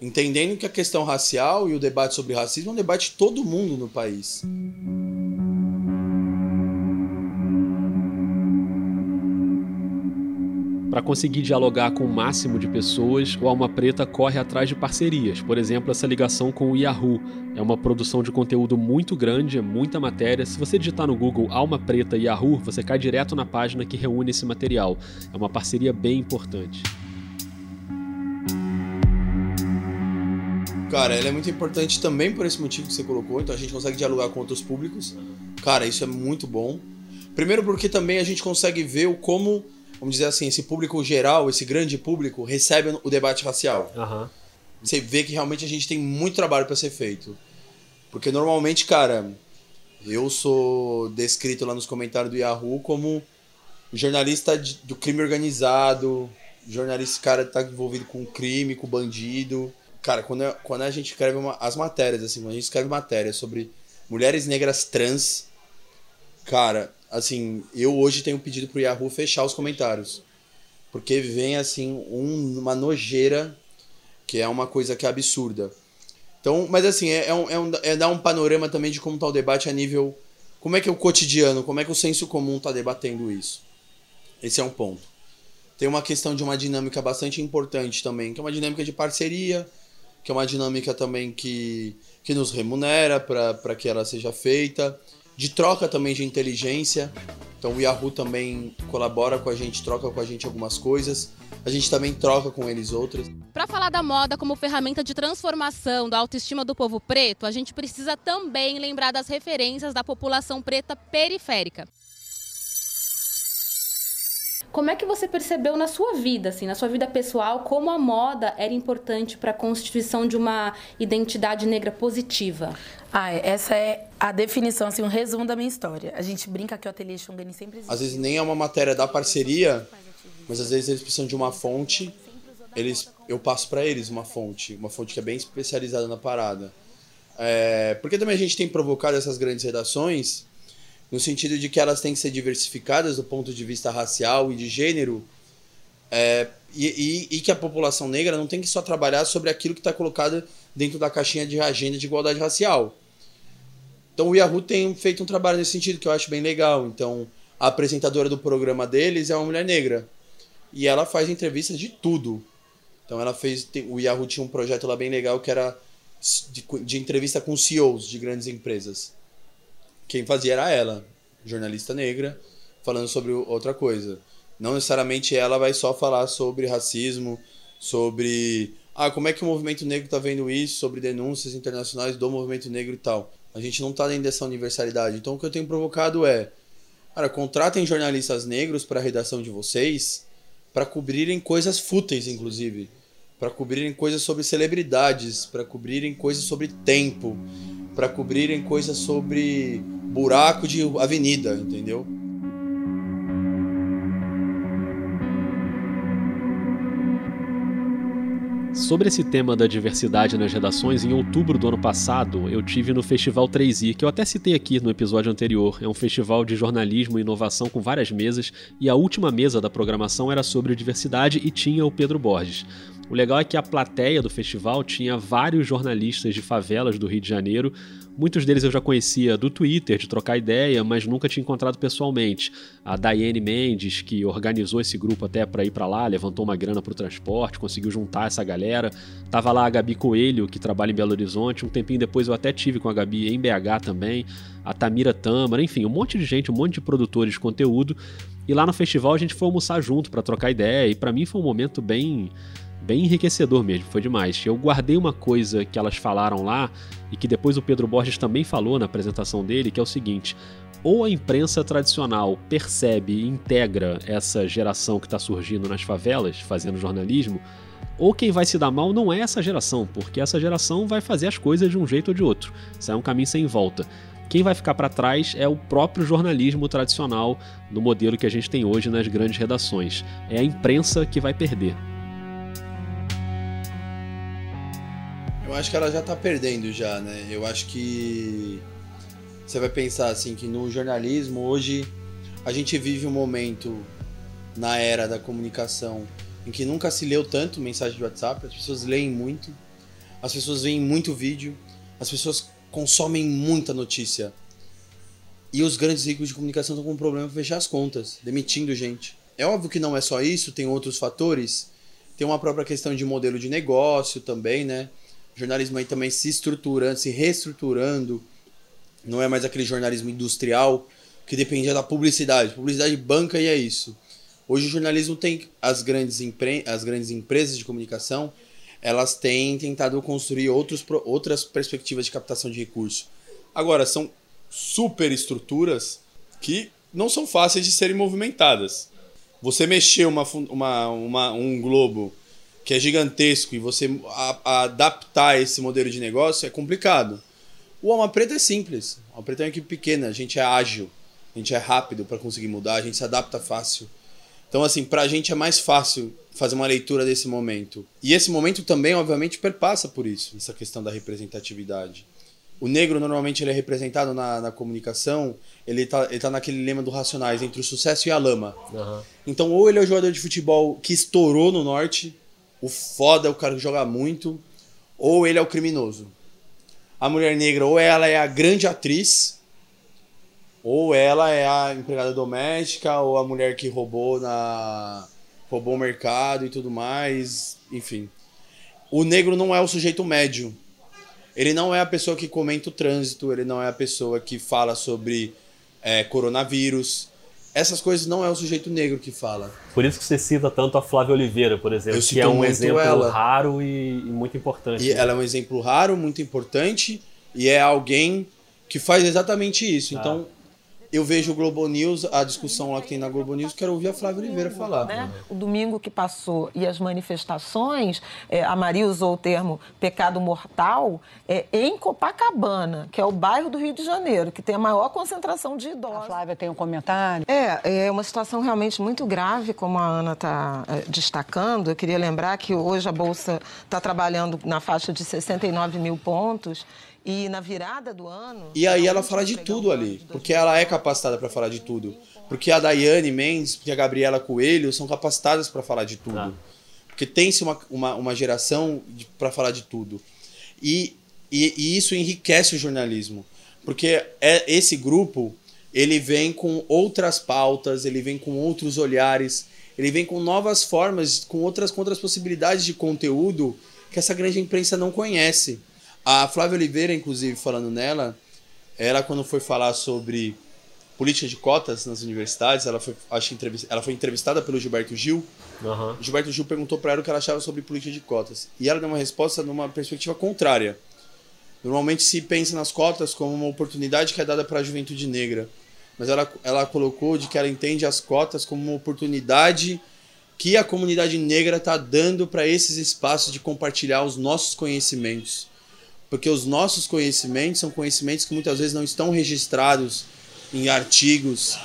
entendendo que a questão racial e o debate sobre racismo é um debate de todo mundo no país. Para conseguir dialogar com o máximo de pessoas, o Alma Preta corre atrás de parcerias. Por exemplo, essa ligação com o Yahoo. É uma produção de conteúdo muito grande, é muita matéria. Se você digitar no Google Alma Preta Yahoo, você cai direto na página que reúne esse material. É uma parceria bem importante. Cara, ela é muito importante também por esse motivo que você colocou, então a gente consegue dialogar com outros públicos. Cara, isso é muito bom. Primeiro porque também a gente consegue ver o como vamos dizer assim, esse público geral, esse grande público, recebe o debate racial. Uhum. Você vê que realmente a gente tem muito trabalho para ser feito. Porque normalmente, cara, eu sou descrito lá nos comentários do Yahoo como jornalista do crime organizado, jornalista, cara, tá envolvido com crime, com bandido. Cara, quando, eu, quando a gente escreve uma, as matérias, assim, quando a gente escreve matérias sobre mulheres negras trans, cara, assim, eu hoje tenho pedido pro Yahoo fechar os comentários. Porque vem, assim, um, uma nojeira que é uma coisa que é absurda. Então, mas assim, é, é, um, é, um, é dar um panorama também de como tá o debate a nível. Como é que é o cotidiano, como é que o senso comum tá debatendo isso. Esse é um ponto. Tem uma questão de uma dinâmica bastante importante também, que é uma dinâmica de parceria, que é uma dinâmica também que, que nos remunera para que ela seja feita de troca também de inteligência. Então o Yahoo também colabora com a gente, troca com a gente algumas coisas. A gente também troca com eles outras. Para falar da moda como ferramenta de transformação da autoestima do povo preto, a gente precisa também lembrar das referências da população preta periférica. Como é que você percebeu na sua vida, assim, na sua vida pessoal, como a moda era importante para a constituição de uma identidade negra positiva? Ah, essa é a definição, assim, um resumo da minha história. A gente brinca que o Ateliê Xungani sempre existe. Às vezes nem é uma matéria da parceria, mas às vezes eles precisam de uma fonte, eles, eu passo para eles uma fonte, uma fonte que é bem especializada na parada. É, porque também a gente tem provocado essas grandes redações no sentido de que elas têm que ser diversificadas do ponto de vista racial e de gênero, é, e, e, e, que a população negra não tem que só trabalhar sobre aquilo que está colocado dentro da caixinha de agenda de igualdade racial. Então o Yahoo tem feito um trabalho nesse sentido que eu acho bem legal. Então a apresentadora do programa deles é uma mulher negra e ela faz entrevistas de tudo. Então ela fez, o Yahoo tinha um projeto lá bem legal que era de, de entrevista com CEOs de grandes empresas quem fazia era ela, jornalista negra, falando sobre outra coisa. Não necessariamente ela vai só falar sobre racismo, sobre ah, como é que o movimento negro está vendo isso, sobre denúncias internacionais do movimento negro e tal. A gente não está dentro dessa universalidade. Então o que eu tenho provocado é, cara, contratem jornalistas negros para a redação de vocês para cobrirem coisas fúteis, inclusive, para cobrirem coisas sobre celebridades, para cobrirem coisas sobre tempo, para cobrirem coisas sobre buraco de avenida, entendeu? Sobre esse tema da diversidade nas redações, em outubro do ano passado, eu tive no Festival 3i, que eu até citei aqui no episódio anterior. É um festival de jornalismo e inovação com várias mesas, e a última mesa da programação era sobre diversidade e tinha o Pedro Borges. O legal é que a plateia do festival tinha vários jornalistas de favelas do Rio de Janeiro. Muitos deles eu já conhecia do Twitter, de trocar ideia, mas nunca tinha encontrado pessoalmente. A Daiane Mendes, que organizou esse grupo até para ir para lá, levantou uma grana para o transporte, conseguiu juntar essa galera. Tava lá a Gabi Coelho, que trabalha em Belo Horizonte. Um tempinho depois eu até tive com a Gabi em BH também. A Tamira Tâmara, enfim, um monte de gente, um monte de produtores de conteúdo. E lá no festival a gente foi almoçar junto para trocar ideia e para mim foi um momento bem bem enriquecedor mesmo, foi demais. Eu guardei uma coisa que elas falaram lá e que depois o Pedro Borges também falou na apresentação dele, que é o seguinte: ou a imprensa tradicional percebe e integra essa geração que está surgindo nas favelas, fazendo jornalismo, ou quem vai se dar mal não é essa geração, porque essa geração vai fazer as coisas de um jeito ou de outro. Isso é um caminho sem volta. Quem vai ficar para trás é o próprio jornalismo tradicional no modelo que a gente tem hoje nas grandes redações. É a imprensa que vai perder. Eu acho que ela já tá perdendo já, né? Eu acho que você vai pensar assim que no jornalismo hoje a gente vive um momento na era da comunicação em que nunca se leu tanto mensagem de WhatsApp, as pessoas leem muito, as pessoas veem muito vídeo, as pessoas consomem muita notícia. E os grandes ricos de comunicação estão com um problema para fechar as contas, demitindo gente. É óbvio que não é só isso, tem outros fatores. Tem uma própria questão de modelo de negócio também, né? Jornalismo aí também se estruturando, se reestruturando. Não é mais aquele jornalismo industrial que dependia da publicidade. Publicidade banca e é isso. Hoje o jornalismo tem as grandes, empre... as grandes empresas de comunicação, elas têm tentado construir outros, outras perspectivas de captação de recursos. Agora, são super estruturas que não são fáceis de serem movimentadas. Você mexer uma, uma, uma, um globo que é gigantesco e você a, a adaptar esse modelo de negócio é complicado. O Alma Preta é simples. O Alma Preta é uma equipe pequena, a gente é ágil, a gente é rápido para conseguir mudar, a gente se adapta fácil. Então, assim, para a gente é mais fácil fazer uma leitura desse momento. E esse momento também, obviamente, perpassa por isso, essa questão da representatividade. O negro, normalmente, ele é representado na, na comunicação, ele tá, ele tá naquele lema do Racionais, entre o sucesso e a lama. Uhum. Então, ou ele é o jogador de futebol que estourou no norte, o foda é o cara que joga muito, ou ele é o criminoso. A mulher negra, ou ela é a grande atriz, ou ela é a empregada doméstica, ou a mulher que roubou na roubou o mercado e tudo mais, enfim. O negro não é o sujeito médio. Ele não é a pessoa que comenta o trânsito, ele não é a pessoa que fala sobre é, coronavírus, essas coisas não é o sujeito negro que fala. Por isso que você cita tanto a Flávia Oliveira, por exemplo, que é um exemplo ela. raro e, e, muito importante. E ela é um exemplo raro, muito importante, e é alguém que faz exatamente isso. Ah. Então, eu vejo o Globo News, a discussão lá que tem na Globo News, quero ouvir a Flávia Oliveira falar. Né? O domingo que passou e as manifestações, é, a Maria usou o termo pecado mortal, é, em Copacabana, que é o bairro do Rio de Janeiro, que tem a maior concentração de idosos. A Flávia tem um comentário? É, é uma situação realmente muito grave, como a Ana está é, destacando. Eu queria lembrar que hoje a Bolsa está trabalhando na faixa de 69 mil pontos. E na virada do ano. E aí ela fala de tudo ali, porque ela é capacitada para falar de tudo. Porque a Daiane Mendes, porque a Gabriela Coelho são capacitadas para falar de tudo. Ah. Porque tem-se uma, uma, uma, geração para falar de tudo. E, e, e, isso enriquece o jornalismo. Porque é esse grupo, ele vem com outras pautas, ele vem com outros olhares, ele vem com novas formas, com outras, com outras possibilidades de conteúdo que essa grande imprensa não conhece. A Flávia Oliveira, inclusive, falando nela, ela quando foi falar sobre política de cotas nas universidades, ela foi, acho, ela foi entrevistada pelo Gilberto Gil. Uhum. O Gilberto Gil perguntou para ela o que ela achava sobre política de cotas. E ela deu uma resposta numa perspectiva contrária. Normalmente se pensa nas cotas como uma oportunidade que é dada para a juventude negra. Mas ela, ela colocou de que ela entende as cotas como uma oportunidade que a comunidade negra está dando para esses espaços de compartilhar os nossos conhecimentos porque os nossos conhecimentos são conhecimentos que muitas vezes não estão registrados em artigos,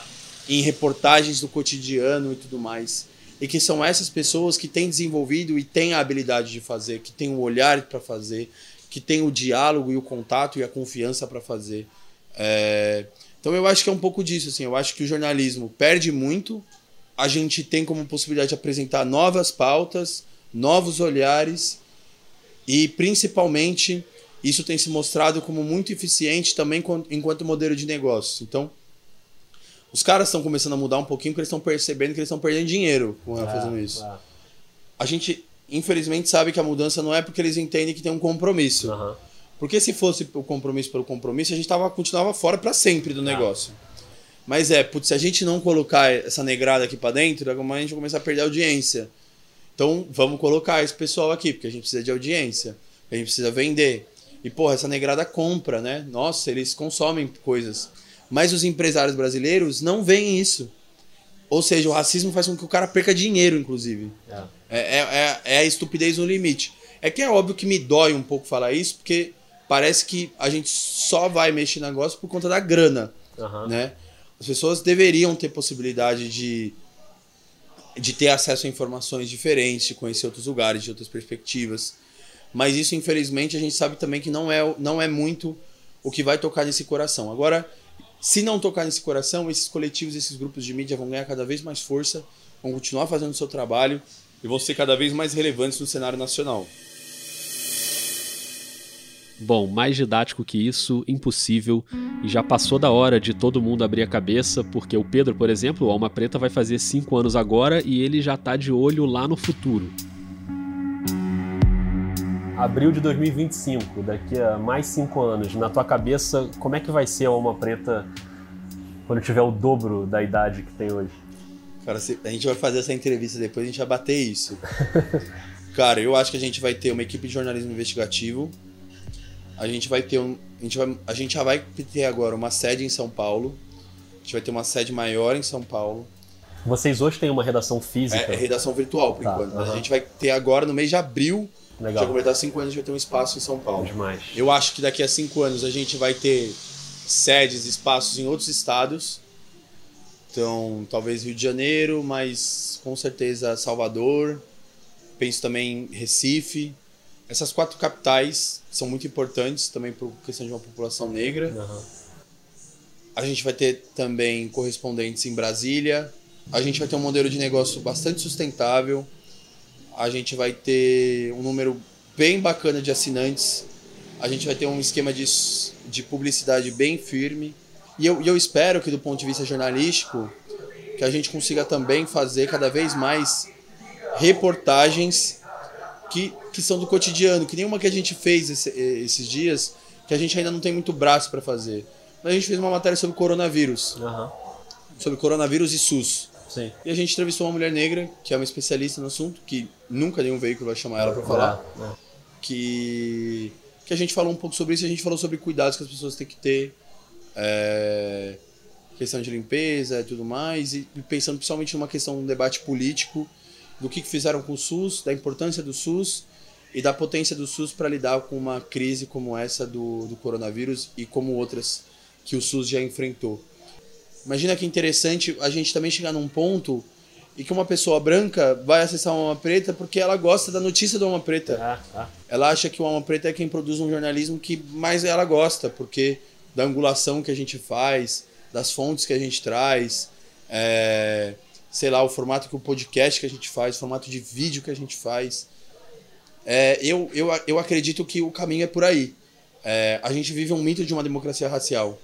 em reportagens do cotidiano e tudo mais. e que são essas pessoas que têm desenvolvido e têm a habilidade de fazer, que têm o olhar para fazer, que têm o diálogo e o contato e a confiança para fazer. É... Então eu acho que é um pouco disso, assim. Eu acho que o jornalismo perde muito. A gente tem como possibilidade de apresentar novas pautas, novos olhares e principalmente isso tem se mostrado como muito eficiente também enquanto modelo de negócio. Então, os caras estão começando a mudar um pouquinho porque eles estão percebendo que eles estão perdendo dinheiro com é, fazendo isso. É. A gente, infelizmente, sabe que a mudança não é porque eles entendem que tem um compromisso. Uhum. Porque se fosse o compromisso pelo compromisso, a gente tava, continuava fora para sempre do negócio. Mas é, putz, se a gente não colocar essa negrada aqui para dentro, a gente vai começar a perder audiência. Então, vamos colocar esse pessoal aqui, porque a gente precisa de audiência, a gente precisa vender. E, porra, essa negrada compra, né? Nossa, eles consomem coisas. Mas os empresários brasileiros não veem isso. Ou seja, o racismo faz com que o cara perca dinheiro, inclusive. É. É, é, é, é a estupidez no limite. É que é óbvio que me dói um pouco falar isso, porque parece que a gente só vai mexer no negócio por conta da grana, uhum. né? As pessoas deveriam ter possibilidade de, de ter acesso a informações diferentes, de conhecer outros lugares, de outras perspectivas. Mas isso, infelizmente, a gente sabe também que não é, não é muito o que vai tocar nesse coração. Agora, se não tocar nesse coração, esses coletivos, esses grupos de mídia vão ganhar cada vez mais força, vão continuar fazendo o seu trabalho e vão ser cada vez mais relevantes no cenário nacional. Bom, mais didático que isso, impossível. E já passou da hora de todo mundo abrir a cabeça, porque o Pedro, por exemplo, o Alma Preta vai fazer 5 anos agora e ele já tá de olho lá no futuro. Abril de 2025, daqui a mais 5 anos, na tua cabeça, como é que vai ser a Alma Preta quando tiver o dobro da idade que tem hoje? Cara, a gente vai fazer essa entrevista depois, a gente vai bater isso. [LAUGHS] Cara, eu acho que a gente vai ter uma equipe de jornalismo investigativo. A gente vai ter um. A gente, vai, a gente já vai ter agora uma sede em São Paulo. A gente vai ter uma sede maior em São Paulo. Vocês hoje têm uma redação física? É, é redação virtual, por tá, enquanto. A gente vai ter agora, no mês de abril, Legal. Já completar cinco anos, a gente vai ter um espaço em São Paulo. Demais. Eu acho que daqui a cinco anos a gente vai ter sedes, espaços em outros estados. Então, talvez Rio de Janeiro, mas com certeza Salvador. Penso também em Recife. Essas quatro capitais são muito importantes também por questão de uma população negra. Uhum. A gente vai ter também correspondentes em Brasília. A gente vai ter um modelo de negócio bastante sustentável a gente vai ter um número bem bacana de assinantes, a gente vai ter um esquema de, de publicidade bem firme. E eu, eu espero que, do ponto de vista jornalístico, que a gente consiga também fazer cada vez mais reportagens que, que são do cotidiano, que nenhuma que a gente fez esse, esses dias, que a gente ainda não tem muito braço para fazer. Mas a gente fez uma matéria sobre coronavírus. Uhum. Sobre coronavírus e SUS. Sim. E a gente entrevistou uma mulher negra, que é uma especialista no assunto, que nunca nenhum veículo vai chamar ela para falar. É, é. Que, que a gente falou um pouco sobre isso, a gente falou sobre cuidados que as pessoas têm que ter. É, questão de limpeza e tudo mais, e pensando principalmente numa questão, um debate político do que, que fizeram com o SUS, da importância do SUS e da potência do SUS para lidar com uma crise como essa do, do coronavírus e como outras que o SUS já enfrentou. Imagina que interessante a gente também chegar num ponto e que uma pessoa branca vai acessar uma alma preta porque ela gosta da notícia do alma preta. Ah, ah. Ela acha que o alma preta é quem produz um jornalismo que mais ela gosta, porque da angulação que a gente faz, das fontes que a gente traz, é, sei lá, o formato que o podcast que a gente faz, o formato de vídeo que a gente faz. É, eu, eu, eu acredito que o caminho é por aí. É, a gente vive um mito de uma democracia racial.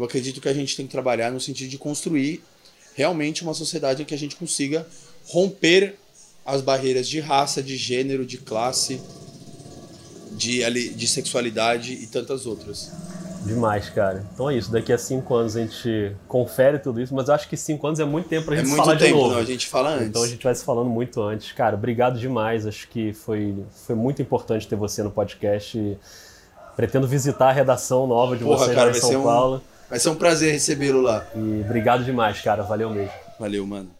Eu acredito que a gente tem que trabalhar no sentido de construir realmente uma sociedade em que a gente consiga romper as barreiras de raça, de gênero, de classe, de, de sexualidade e tantas outras. Demais, cara. Então é isso. Daqui a cinco anos a gente confere tudo isso, mas eu acho que cinco anos é muito tempo pra é gente é falar tempo, de novo. Não, a gente fala antes. Então a gente vai se falando muito antes. Cara, obrigado demais. Acho que foi, foi muito importante ter você no podcast. Pretendo visitar a redação nova de Porra, vocês cara, em São Paulo. Um Vai ser um prazer recebê-lo lá. E obrigado demais, cara. Valeu mesmo. Valeu, mano.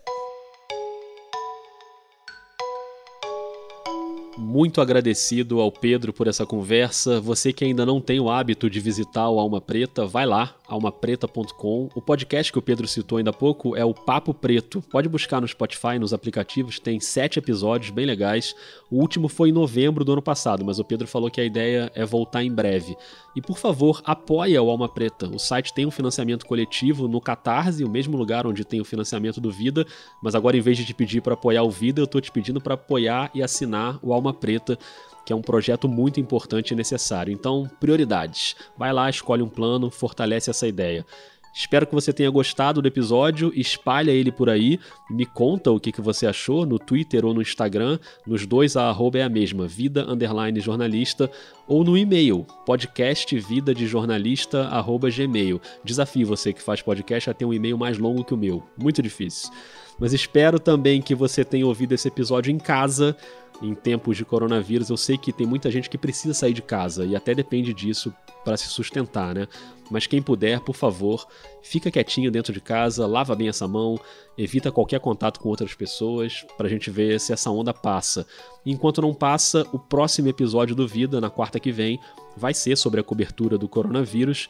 Muito agradecido ao Pedro por essa conversa. Você que ainda não tem o hábito de visitar o Alma Preta, vai lá, almapreta.com. O podcast que o Pedro citou ainda há pouco é o Papo Preto. Pode buscar no Spotify, nos aplicativos, tem sete episódios bem legais. O último foi em novembro do ano passado, mas o Pedro falou que a ideia é voltar em breve. E por favor, apoia o Alma Preta. O site tem um financiamento coletivo no Catarse, o mesmo lugar onde tem o financiamento do Vida, mas agora em vez de te pedir para apoiar o Vida, eu tô te pedindo para apoiar e assinar o Alma Preta que é um projeto muito importante e necessário. Então, prioridades. Vai lá, escolhe um plano, fortalece essa ideia. Espero que você tenha gostado do episódio, espalha ele por aí, me conta o que, que você achou no Twitter ou no Instagram, nos dois a arroba é a mesma, vida underline jornalista, ou no e-mail, podcastvidadejornalista arroba gmail. Desafio você que faz podcast a ter um e-mail mais longo que o meu, muito difícil. Mas espero também que você tenha ouvido esse episódio em casa, em tempos de coronavírus, eu sei que tem muita gente que precisa sair de casa e até depende disso para se sustentar, né? Mas quem puder, por favor, fica quietinho dentro de casa, lava bem essa mão, evita qualquer contato com outras pessoas para a gente ver se essa onda passa. Enquanto não passa, o próximo episódio do Vida, na quarta que vem, vai ser sobre a cobertura do coronavírus.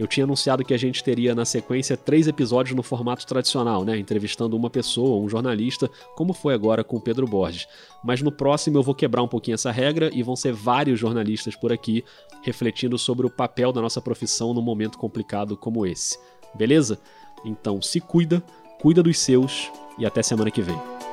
Eu tinha anunciado que a gente teria na sequência três episódios no formato tradicional, né? Entrevistando uma pessoa, um jornalista, como foi agora com o Pedro Borges. Mas no próximo eu vou quebrar um pouquinho essa regra e vão ser vários jornalistas por aqui refletindo sobre o papel da nossa profissão num momento complicado como esse. Beleza? Então se cuida, cuida dos seus e até semana que vem.